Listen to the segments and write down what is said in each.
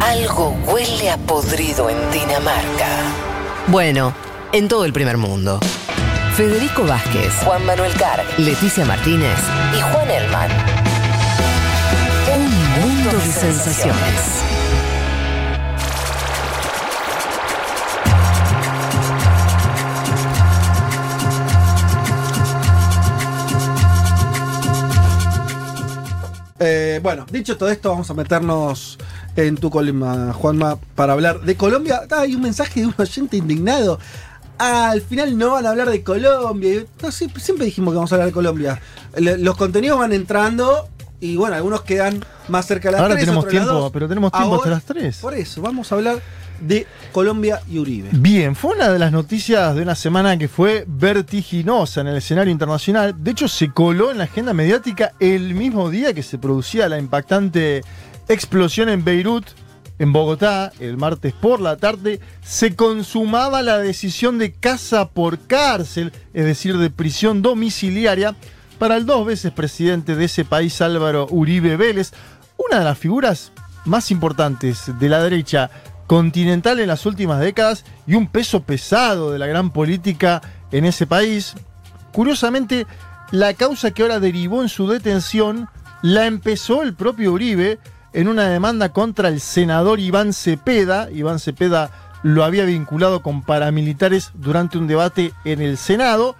Algo huele a podrido en Dinamarca. Bueno, en todo el primer mundo. Federico Vázquez, Juan Manuel Carg Leticia Martínez, y Juan Elman. un mundo de sensaciones. Eh, bueno, dicho todo esto, vamos a meternos en tu columna, Juanma, para hablar de Colombia. Ah, hay un mensaje de un oyente indignado. Ah, al final no van a hablar de Colombia. No, siempre dijimos que vamos a hablar de Colombia. Le- Los contenidos van entrando y bueno, algunos quedan más cerca de las Ahora 3, tenemos tiempo, 2. pero tenemos tiempo hasta las 3. Por eso, vamos a hablar de Colombia y Uribe. Bien, fue una de las noticias de una semana que fue vertiginosa en el escenario internacional. De hecho, se coló en la agenda mediática el mismo día que se producía la impactante explosión en Beirut, en Bogotá, el martes por la tarde. Se consumaba la decisión de casa por cárcel, es decir, de prisión domiciliaria, para el dos veces presidente de ese país, Álvaro Uribe Vélez, una de las figuras más importantes de la derecha continental en las últimas décadas y un peso pesado de la gran política en ese país. Curiosamente, la causa que ahora derivó en su detención la empezó el propio Uribe en una demanda contra el senador Iván Cepeda. Iván Cepeda lo había vinculado con paramilitares durante un debate en el Senado.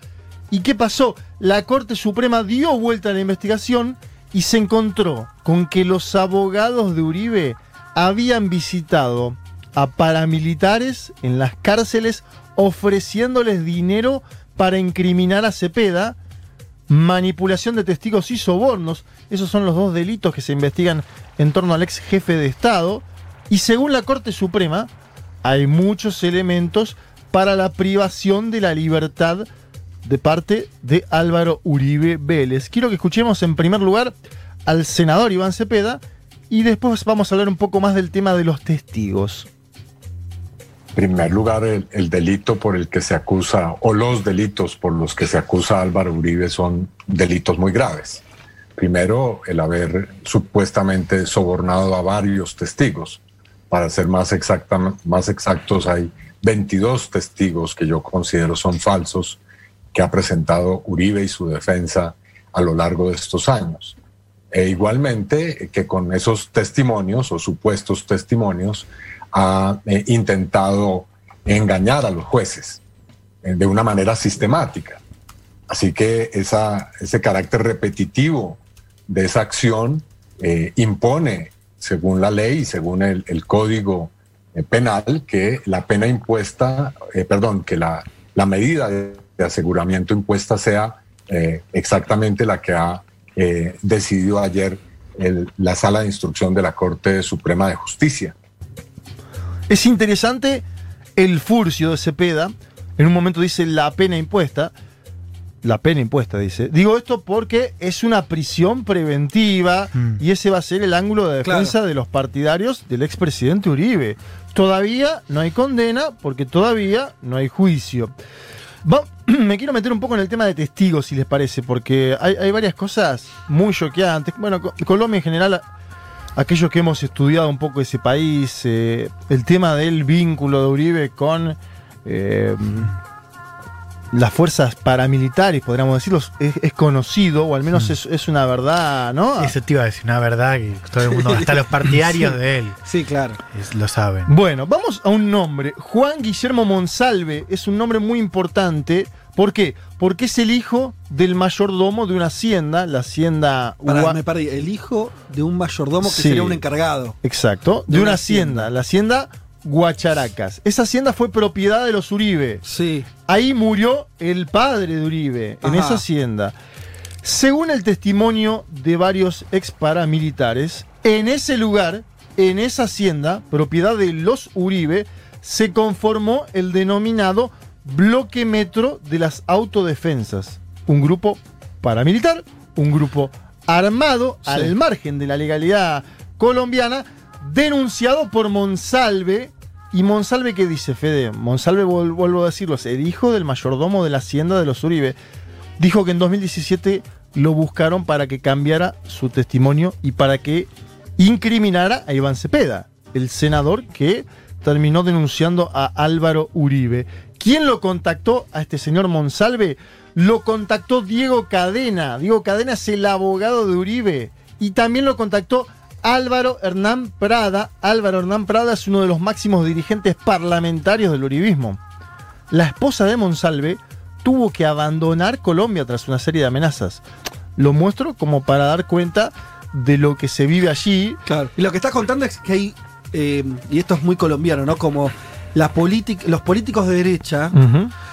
¿Y qué pasó? La Corte Suprema dio vuelta a la investigación y se encontró con que los abogados de Uribe habían visitado a paramilitares en las cárceles ofreciéndoles dinero para incriminar a Cepeda, manipulación de testigos y sobornos. Esos son los dos delitos que se investigan en torno al ex jefe de Estado. Y según la Corte Suprema, hay muchos elementos para la privación de la libertad de parte de Álvaro Uribe Vélez. Quiero que escuchemos en primer lugar al senador Iván Cepeda y después vamos a hablar un poco más del tema de los testigos. En primer lugar, el, el delito por el que se acusa, o los delitos por los que se acusa a Álvaro Uribe son delitos muy graves. Primero, el haber supuestamente sobornado a varios testigos. Para ser más, exactos, hay 22 testigos que yo considero son falsos que ha presentado Uribe y su defensa a lo largo de estos años. E igualmente que con esos testimonios o supuestos testimonios ha eh, intentado engañar a los jueces eh, de una manera sistemática. Así que ese carácter repetitivo de esa acción eh, impone, según la ley y según el, código eh, penal, que la pena impuesta, eh, perdón, que la, medida de, aseguramiento impuesta sea exactamente la que ha decidido ayer la sala de instrucción de la Corte Suprema de Justicia. Es interesante el furcio de Cepeda. En un momento dice la pena impuesta. La pena impuesta, dice. Digo esto porque es una prisión preventiva mm. y ese va a ser el ángulo de defensa claro. de los partidarios del expresidente Uribe. Todavía no hay condena porque todavía no hay juicio. Va, me quiero meter un poco en el tema de testigos, si les parece, porque hay, hay varias cosas muy choqueantes. Bueno, Colombia en general aquellos que hemos estudiado un poco ese país, eh, el tema del vínculo de Uribe con eh, las fuerzas paramilitares, podríamos decirlo, es, es conocido, o al menos mm. es, es, una verdad, ¿no? Eso te iba a decir, una verdad que todo el mundo, hasta los partidarios sí, de él. Sí, claro. Es, lo saben. Bueno, vamos a un nombre. Juan Guillermo Monsalve es un nombre muy importante. ¿Por qué? Porque es el hijo del mayordomo de una hacienda, la hacienda. Pará, me perdí. El hijo de un mayordomo que sí, sería un encargado. Exacto. De, de una, una hacienda. hacienda. La hacienda Guacharacas. Esa hacienda fue propiedad de los Uribe. Sí. Ahí murió el padre de Uribe, Ajá. en esa hacienda. Según el testimonio de varios ex paramilitares, en ese lugar, en esa hacienda, propiedad de los Uribe, se conformó el denominado Bloque Metro de las Autodefensas. Un grupo paramilitar, un grupo armado sí. al margen de la legalidad colombiana, denunciado por Monsalve. ¿Y Monsalve qué dice, Fede? Monsalve, vuelvo a decirlo, es el hijo del mayordomo de la hacienda de los Uribe. Dijo que en 2017 lo buscaron para que cambiara su testimonio y para que incriminara a Iván Cepeda. el senador que terminó denunciando a Álvaro Uribe. ¿Quién lo contactó a este señor Monsalve? Lo contactó Diego Cadena. Diego Cadena es el abogado de Uribe. Y también lo contactó Álvaro Hernán Prada. Álvaro Hernán Prada es uno de los máximos dirigentes parlamentarios del uribismo. La esposa de Monsalve tuvo que abandonar Colombia tras una serie de amenazas. Lo muestro como para dar cuenta de lo que se vive allí. Claro. Y lo que estás contando es que hay, eh, y esto es muy colombiano, ¿no? Como la los políticos de derecha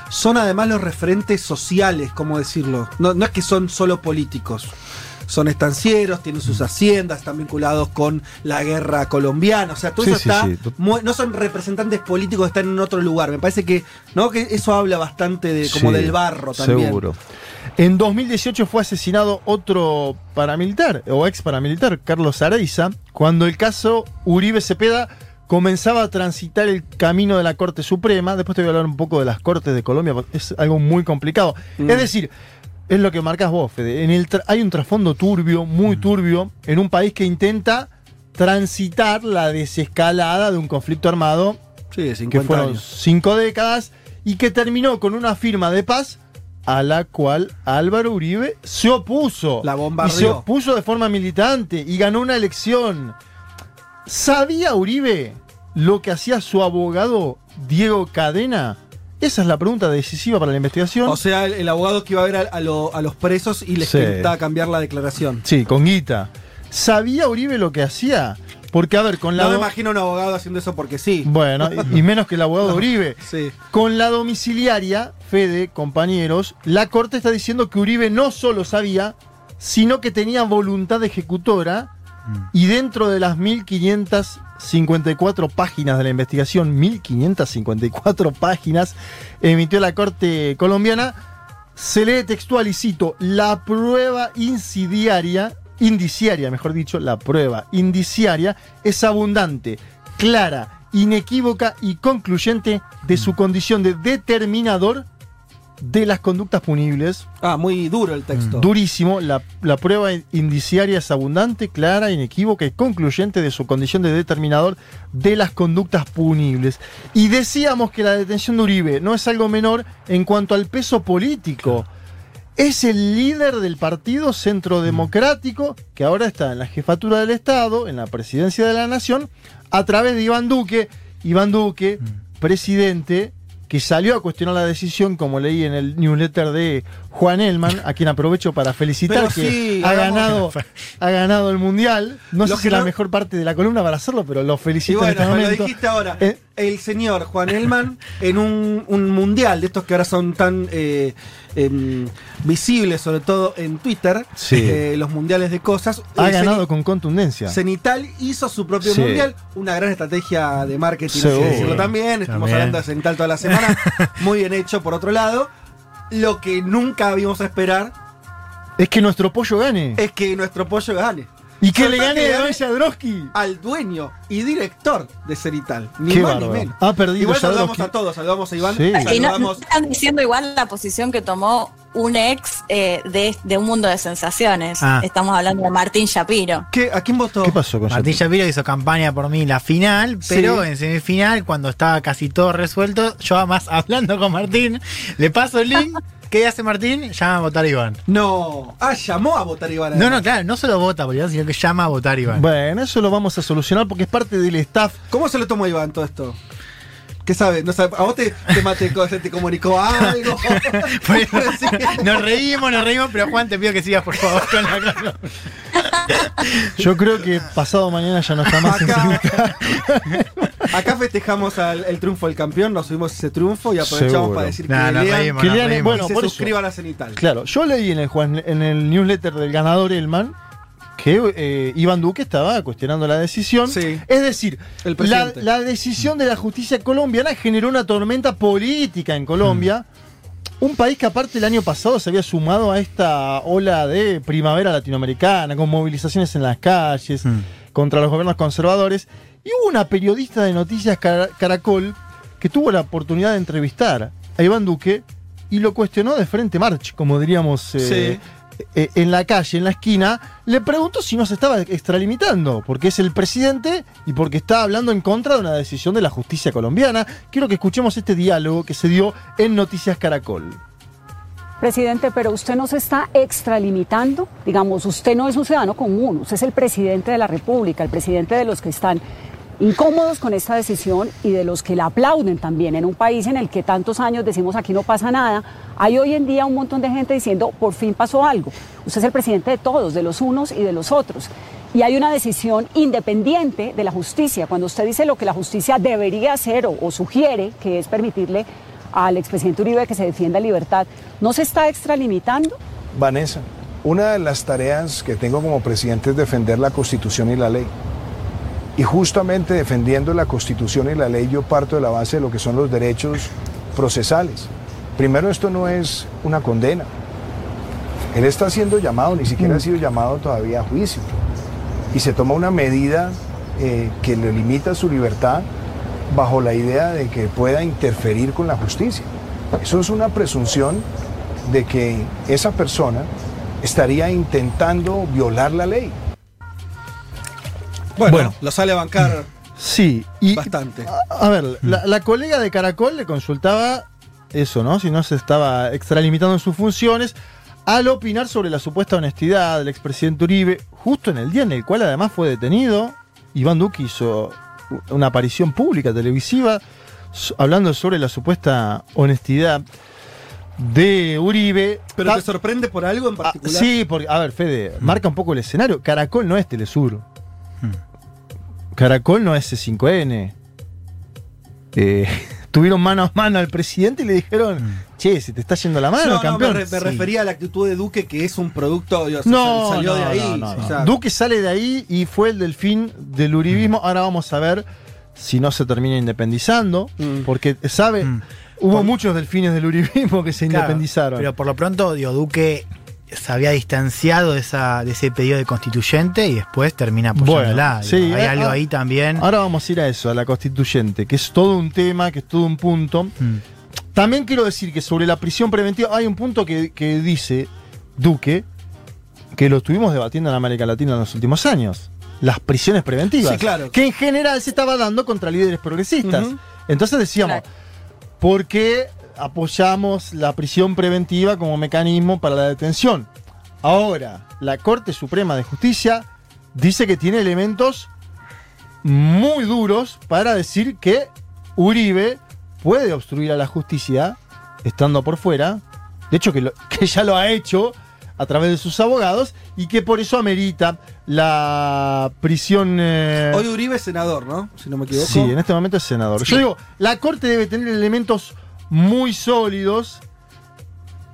son además los referentes sociales, ¿cómo decirlo? No, no es que son solo políticos. Son estancieros, tienen sus haciendas, están vinculados con la guerra colombiana. O sea, todo Sí, eso sí, está. sí. no son representantes políticos están en otro lugar. Me parece que, ¿no? que eso habla bastante de como del barro también. Seguro. En 2018 fue asesinado otro paramilitar, o ex paramilitar, Carlos Areiza, cuando el caso Uribe Cepeda comenzaba a transitar el camino de la Corte Suprema. Después te voy a hablar un poco de las Cortes de Colombia, porque es algo muy complicado. Mm. Es decir, es lo que marcas vos, Fede. En el hay un trasfondo turbio, muy turbio, en un país que intenta transitar la desescalada de un conflicto armado Sí, de que 50 fueron años. cinco décadas y que terminó con una firma de paz a la cual Álvaro Uribe se opuso. La bombardeó. Y se opuso de forma militante y ganó una elección. ¿Sabía Uribe lo que hacía su abogado Diego Cadena? Esa es la pregunta decisiva para la investigación. O sea, el, el abogado que iba a ver a, a lo- a los presos y les Sí. intentaba cambiar la declaración. sí, con guita. ¿Sabía Uribe lo que hacía? Porque, a ver, con la... No me imagino un abogado haciendo eso porque sí. Bueno, y y menos que el abogado de Uribe. Sí. Con la domiciliaria, Fede, compañeros, la Corte está diciendo que Uribe no solo sabía, sino que tenía voluntad ejecutora y dentro de las 1554 páginas de la investigación, 1554 páginas, emitió la Corte colombiana, se lee textual y cito, la prueba insidiaria, indiciaria, mejor dicho, la prueba indiciaria es abundante, clara, inequívoca y concluyente de su condición de determinador de las conductas punibles. Ah, muy duro el texto. Durísimo, la, la prueba indiciaria es abundante, clara, inequívoca y concluyente de su condición de determinador de las conductas punibles. Y decíamos que la detención de Uribe no es algo menor en cuanto al peso político. Es el líder del partido Centro Democrático, que ahora está en la jefatura del Estado, en la presidencia de la Nación, a través de Iván Duque. Iván Duque, presidente, que salió a cuestionar la decisión, como leí en el newsletter de Juan Elman, a quien aprovecho para felicitar que ha, ganado, ha ganado el Mundial. No sé si es la mejor parte de la columna para hacerlo, pero lo Y felicito bueno, en este me lo momento. dijiste ahora. Eh, el señor Juan Elman en un, un mundial de estos que ahora son tan eh, em, visibles, sobre todo en Twitter, Sí. eh, los mundiales de cosas. ha eh, ganado con contundencia. Cenital hizo su propio Sí. mundial, una gran estrategia de marketing, hay que Seguro. decirlo también. Estamos También. hablando de Cenital toda la semana, muy bien hecho por otro lado. Lo que nunca vimos a esperar Es que nuestro pollo gane. es que nuestro pollo gane. Y que le gane gane- Jadrowski. Al dueño y director de Cenital. Ni Qué más ni bárbaro. menos. Ha perdido Igual saludamos Jadrowski. a todos, saludamos a Iván, Sí. Y no, no saludamos están diciendo igual la posición que tomó un ex eh, de, de un mundo de sensaciones. Ah. Estamos hablando de Martín Shapiro. ¿Qué- ¿A quién votó? ¿Qué pasó con Martín Shapiro? Shapiro hizo campaña por mí la final, pero Sí. en semifinal, cuando estaba casi todo resuelto, yo además hablando con Martín, le paso el link. ¿Qué hace Martín? Llama a votar a Iván. No. Ah, llamó a votar Iván. No, no, claro, no solo vota por Iván, sino que llama a votar a Iván. Bueno, eso lo vamos a solucionar porque es parte del staff. ¿Cómo se lo tomó Iván todo esto? ¿Qué sabe? No sabe. ¿A vos te, te, mate- se te comunicó algo? Por eso, nos reímos, nos reímos, pero Juan, te pido que sigas por favor con la. Yo creo que pasado mañana ya no está más Acá, festejamos al- el triunfo del campeón, nos subimos ese triunfo y aprovechamos Seguro. para decir Nah, que nos lean reímos, que lean, bueno, y se por eso. suscriban a Cenital. Claro, yo leí en el, Juan- en el newsletter del ganador Elman que eh, Iván Duque estaba cuestionando la decisión. Sí. Es decir, El la, decisión de la justicia colombiana generó una tormenta política en Colombia. Un país que aparte el año pasado se había sumado a esta ola de primavera latinoamericana, con movilizaciones en las calles, Mm. contra los gobiernos conservadores. Y hubo una periodista de Noticias Cara- Caracol que tuvo la oportunidad de entrevistar a Iván Duque y lo cuestionó de frente march, como diríamos eh, eh, en la calle, en la esquina, le preguntó si no se estaba extralimitando, porque es el presidente y porque está hablando en contra de una decisión de la justicia colombiana. Quiero que escuchemos este diálogo que se dio en Noticias Caracol. Presidente, pero usted no se está extralimitando. Digamos, usted no es un ciudadano común, usted es el presidente de la República, el presidente de los que están incómodos con esta decisión y de los que la aplauden también. En un país en el que tantos años decimos aquí no pasa nada, hay hoy en día un montón de gente diciendo por fin pasó algo. Usted es el presidente de todos, de los unos y de los otros. Y hay una decisión independiente de la justicia. Cuando usted dice lo que la justicia debería hacer o, sugiere, que es permitirle al expresidente Uribe que se defienda en libertad, ¿no se está extralimitando? Vanessa, una de las tareas que tengo como presidente es defender la Constitución y la ley. Y justamente defendiendo la Constitución y la ley yo parto de la base de lo que son los derechos procesales. Primero, esto no es una condena. Él está siendo llamado, ni siquiera ha sido llamado todavía a juicio. Y se toma una medida eh, que le limita su libertad bajo la idea de que pueda interferir con la justicia. Eso es una presunción de que esa persona estaría intentando violar la ley. Bueno, Bueno. lo sale a bancar Sí, y bastante. A, a ver, la, la colega de Caracol le consultaba eso, ¿no? Si no se estaba extralimitando en sus funciones al opinar sobre la supuesta honestidad del expresidente Uribe, justo en el día en el cual además fue detenido. Iván Duque hizo una aparición pública televisiva hablando sobre la supuesta honestidad de Uribe. ¿Pero Ta- te sorprende por algo en Ah, particular? sí, porque, a ver, Fede, marca un poco el escenario. Caracol no es Telesur. Caracol no es C5N. Eh, tuvieron mano a mano al presidente y le dijeron, che, se te está yendo la mano, No, no, me, campeón. re- me Sí. refería a la actitud de Duque, que es un producto, o sea, No, salió de ahí. no, no, no. o sea, Duque sale de ahí y fue el delfín del uribismo. Ahora vamos a ver si no se termina independizando, Mm. porque, ¿sabe? Mm. Hubo Por- muchos delfines del uribismo que se Claro, independizaron. Pero por lo pronto, digo, Duque se había distanciado de, esa, de ese pedido de constituyente y después termina apoyándola. Bueno, sí, hay eh, algo ah, ahí también. Ahora vamos a ir a eso, a la constituyente, que es todo un tema, que es todo un punto. Mm. También quiero decir que sobre la prisión preventiva hay un punto que, que dice Duque, que lo estuvimos debatiendo en América Latina en los últimos años. Las prisiones preventivas. Sí, claro. Que en general se estaba dando contra líderes progresistas. Entonces decíamos, Claro. ¿por qué apoyamos la prisión preventiva como mecanismo para la detención? Ahora, la Corte Suprema de Justicia dice que tiene elementos muy duros para decir que Uribe puede obstruir a la justicia estando por fuera. De hecho, que, lo- que ya lo ha hecho a través de sus abogados y que por eso amerita la prisión. eh, Hoy Uribe es senador, ¿no? Si no me equivoco. Sí, en este momento es senador. Yo digo, la Corte debe tener elementos muy sólidos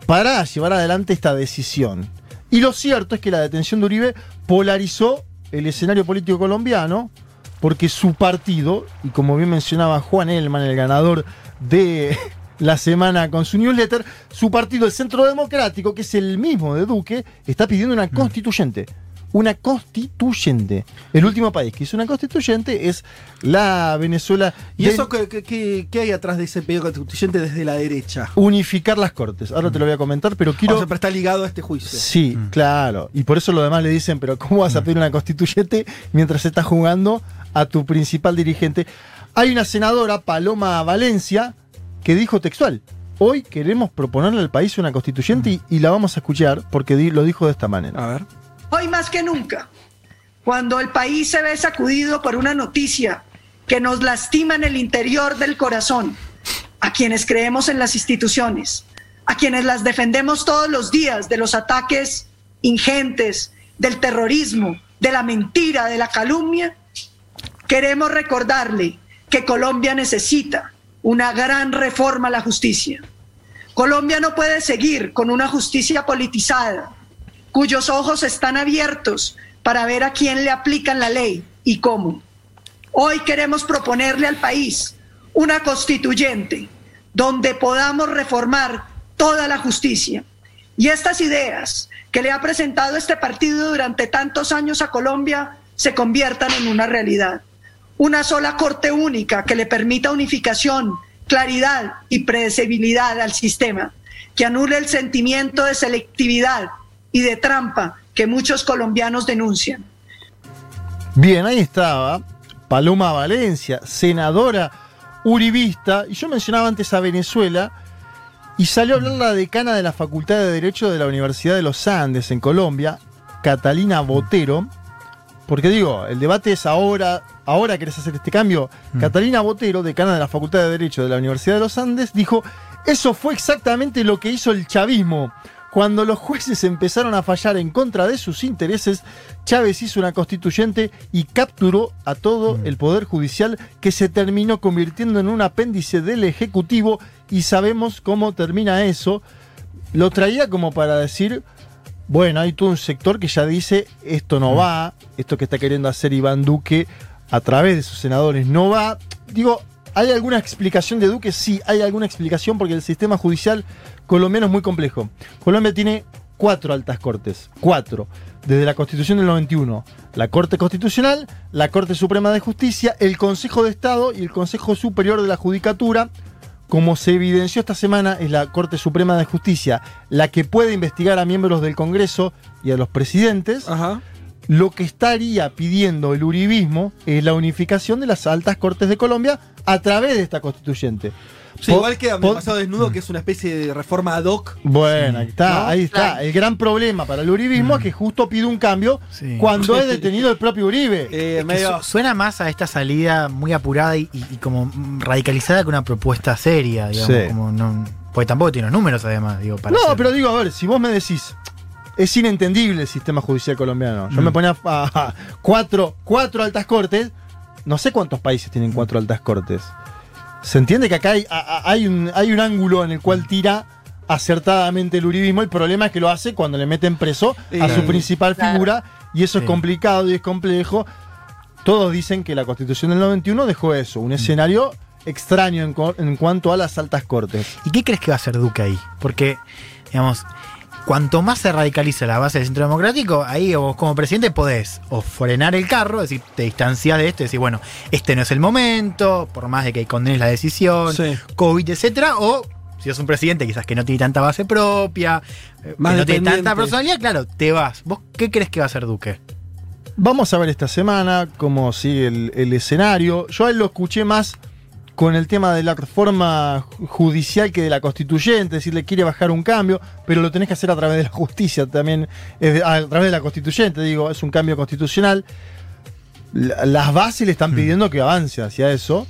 para llevar adelante esta decisión. Y lo cierto es que la detención de Uribe polarizó el escenario político colombiano porque su partido, y como bien mencionaba Juan Elman, el ganador de la semana con su newsletter, su partido, el Centro Democrático, que es el mismo de Duque, está pidiendo una constituyente. Una constituyente. El último país que hizo una constituyente es la Venezuela. ¿Y de eso qué, qué- qué- qué hay atrás de ese pedido constituyente desde la derecha? Unificar las cortes. Ahora te lo voy a comentar, pero quiero. O sea, pero está ligado a este juicio. Sí, claro. Y por eso los demás le dicen, pero ¿cómo vas a pedir una constituyente mientras estás jugando a tu principal dirigente? Hay una senadora, Paloma Valencia, que dijo textual, hoy queremos proponerle al país una constituyente y, y la vamos a escuchar porque di- lo dijo de esta manera. A ver. Hoy más que nunca, cuando el país se ve sacudido por una noticia que nos lastima en el interior del corazón, a quienes creemos en las instituciones, a quienes las defendemos todos los días de los ataques ingentes, del terrorismo, de la mentira, de la calumnia, queremos recordarle que Colombia necesita una gran reforma a la justicia. Colombia no puede seguir con una justicia politizada, cuyos ojos están abiertos para ver a quién le aplican la ley y cómo. Hoy queremos proponerle al país una constituyente donde podamos reformar toda la justicia. Y estas ideas que le ha presentado este partido durante tantos años a Colombia se conviertan en una realidad. Una sola corte única que le permita unificación, claridad y predecibilidad al sistema, que anule el sentimiento de selectividad y de trampa que muchos colombianos denuncian. Bien, ahí estaba Paloma Valencia, senadora uribista, y yo mencionaba antes a Venezuela, y salió a hablar la decana de la Facultad de Derecho de la Universidad de los Andes en Colombia, Catalina Botero, porque digo, el debate es ahora, ahora querés hacer este cambio. Catalina Botero, decana de la Facultad de Derecho de la Universidad de los Andes, dijo, eso fue exactamente lo que hizo el chavismo. Cuando los jueces empezaron a fallar en contra de sus intereses, Chávez hizo una constituyente y capturó a todo el poder judicial que se terminó convirtiendo en un apéndice del Ejecutivo y sabemos cómo termina eso. Lo traía como para decir, bueno, hay todo un sector que ya dice, esto no va, esto que está queriendo hacer Iván Duque a través de sus senadores no va. Digo, ¿hay alguna explicación de Duque? Sí, hay alguna explicación porque el sistema judicial colombiano es muy complejo. Colombia tiene cuatro altas cortes, cuatro, desde la Constitución del 91. La Corte Constitucional, la Corte Suprema de Justicia, el Consejo de Estado y el Consejo Superior de la Judicatura. Como se evidenció esta semana, es la Corte Suprema de Justicia la que puede investigar a miembros del Congreso y a los presidentes. Lo que estaría pidiendo el uribismo es la unificación de las altas cortes de Colombia a través de esta constituyente. Sí, igual que a po- pasado desnudo, que es una especie de reforma ad hoc. Bueno, ahí está, ¿No? ahí está. El gran problema para el uribismo es que justo pide un cambio cuando es detenido el propio Uribe. Es que su- suena más a esta salida muy apurada y, y- y como mm, radicalizada que una propuesta seria, digamos. Sí. Como no, porque tampoco tiene los números, además, digo, para no, hacer- pero digo, a ver, si vos me decís, es inentendible el sistema judicial colombiano. Yo Mm. me ponía a, a cuatro, cuatro altas cortes. No sé cuántos países tienen cuatro altas cortes. Se entiende que acá hay, a- a- hay, un, hay un ángulo en el cual tira acertadamente el uribismo. El problema es que lo hace cuando le meten preso a su principal claro. figura. Y eso es complicado y es complejo. Todos dicen que la constitución del 91 dejó eso, un escenario extraño en, en cuanto a las altas cortes. ¿Y qué crees que va a hacer Duque ahí? Porque, digamos, cuanto más se radicaliza la base del centro democrático, ahí vos como presidente podés o frenar el carro, es decir, te distancias de esto y decir, bueno, este no es el momento, por más de que condenes la decisión, COVID, etcétera, o si sos un presidente quizás que no tiene tanta base propia, eh, Más que no tiene tanta personalidad, claro, te vas. ¿Vos qué crees que va a hacer Duque? Vamos a ver esta semana cómo sigue el, el escenario. Yo a él lo escuché más con el tema de la reforma ju- judicial que de la constituyente, es decir, le quiere bajar un cambio, pero lo tenés que hacer a través de la justicia también, a través de la constituyente, digo, es un cambio constitucional. La- las bases le están pidiendo que avance hacia eso.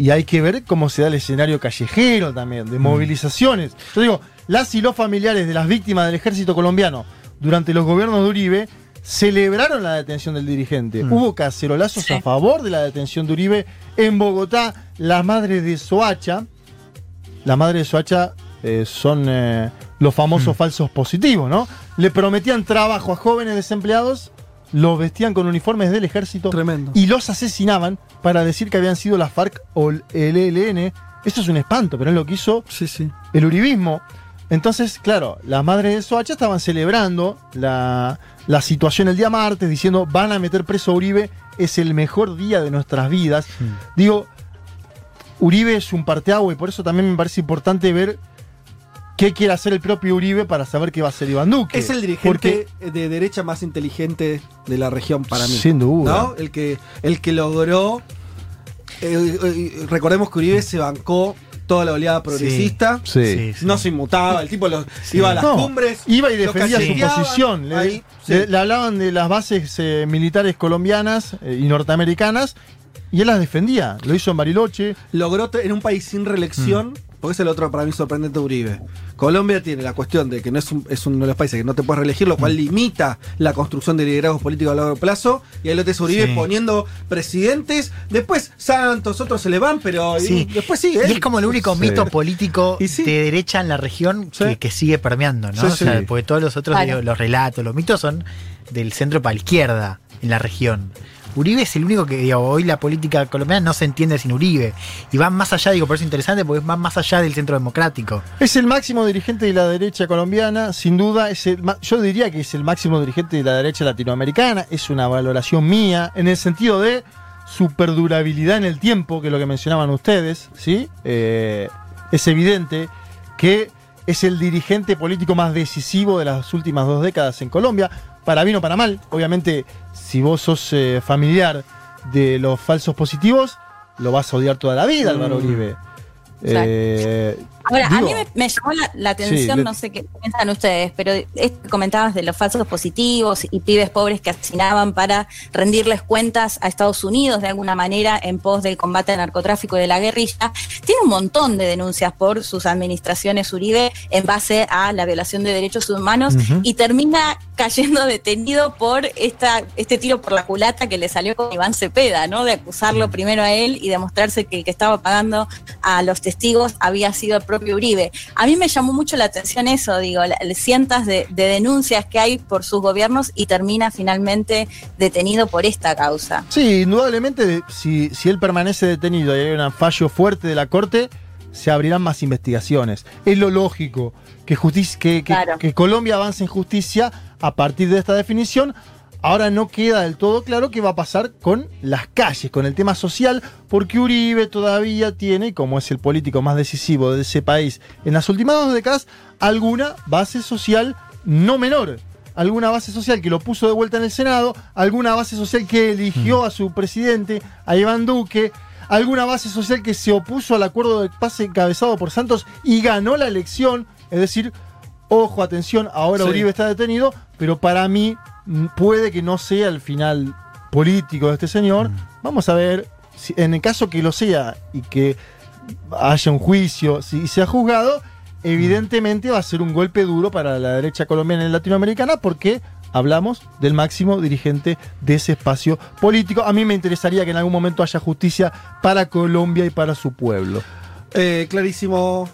Y hay que ver cómo se da el escenario callejero también, de movilizaciones. Yo digo, las y los familiares de las víctimas del ejército colombiano durante los gobiernos de Uribe celebraron la detención del dirigente. Hubo cacerolazos a favor de la detención de Uribe en Bogotá. Las madres de Soacha, las madres de Soacha eh, son eh, los famosos falsos positivos, ¿no? Le prometían trabajo a jóvenes desempleados, los vestían con uniformes del ejército y los asesinaban para decir que habían sido la FARC o el ELN. Eso es un espanto, pero es lo que hizo el uribismo. Entonces, claro, las madres de Soacha estaban celebrando la, la situación el día martes, diciendo van a meter preso a Uribe, es el mejor día de nuestras vidas. Digo, Uribe es un parteagua y por eso también me parece importante ver qué quiere hacer el propio Uribe para saber qué va a hacer Iván Duque. Es el dirigente Porque de derecha más inteligente de la región para mí. Sin duda. ¿no? El, que, el que logró. eh, eh, recordemos que Uribe se bancó toda la oleada progresista. Sí. Sí, No se inmutaba. El tipo los- iba a las No, cumbres. Iba y defendía su posición. Le, ahí, sí. le- le hablaban de las bases eh, militares colombianas eh, y norteamericanas y él las defendía. Lo hizo en Bariloche. logró en un país sin reelección, porque es el otro para mí sorprendente de Uribe. Colombia tiene la cuestión de que no es, un- es uno de los países que no te puedes reelegir, lo cual limita la construcción de liderazgos políticos a largo plazo. Y ahí lo tenés Uribe Sí. poniendo presidentes. Después Santos, otros se le van, pero Sí. y después sigue. Y él. es como el único Sí. mito político de derecha en la región que, que sigue permeando, ¿no? Sí, O sea, porque todos los otros, digo, los relatos, los mitos son del centro para la izquierda en la región. Uribe es el único que, hoy la política colombiana no se entiende sin Uribe. Y va más allá, digo, por eso es interesante, porque va más allá del centro democrático. Es el máximo dirigente de la derecha colombiana, sin duda. Es el yo diría que es el máximo dirigente de la derecha latinoamericana. Es una valoración mía en el sentido de su perdurabilidad en el tiempo, que es lo que mencionaban ustedes. ¿sí? Eh, es evidente que es el dirigente político más decisivo de las últimas dos décadas en Colombia, para bien o para mal. Obviamente, si vos sos eh, familiar de los falsos positivos, lo vas a odiar toda la vida, Álvaro Mm. Uribe. Eh, Ahora, a mí me, me llamó la, la atención, Sí, no sé qué piensan ustedes, pero esto que comentabas de los falsos positivos y pibes pobres que asesinaban para rendirles cuentas a Estados Unidos de alguna manera en pos del combate al narcotráfico y de la guerrilla, tiene un montón de denuncias por sus administraciones Uribe en base a la violación de derechos humanos y termina cayendo detenido por esta, este tiro por la culata que le salió con Iván Cepeda, ¿no? De acusarlo primero a él y demostrarse que el que estaba pagando a los testigos había sido el propio Uribe. A mí me llamó mucho la atención eso, digo, cientos de, de denuncias que hay por sus gobiernos y termina finalmente detenido por esta causa. Sí, indudablemente, si, si él permanece detenido y hay un fallo fuerte de la Corte, se abrirán más investigaciones. Es lo lógico que, justicia, que, que- Claro. que Colombia avance en justicia a partir de esta definición. Ahora no queda del todo claro qué va a pasar con las calles, con el tema social, porque Uribe todavía tiene, como es el político más decisivo de ese país en las últimas dos décadas, alguna base social no menor. Alguna base social que lo puso de vuelta en el Senado, alguna base social que eligió a su presidente, a Iván Duque, alguna base social que se opuso al acuerdo de paz encabezado por Santos y ganó la elección. Es decir, ojo, atención, ahora Sí. Uribe está detenido, pero para mí mm, puede que no sea el final político de este señor. Vamos a ver, si, en el caso que lo sea y que haya un juicio si sea juzgado, evidentemente va a ser un golpe duro para la derecha colombiana y latinoamericana porque hablamos del máximo dirigente de ese espacio político. A mí me interesaría que en algún momento haya justicia para Colombia y para su pueblo. Eh, clarísimo.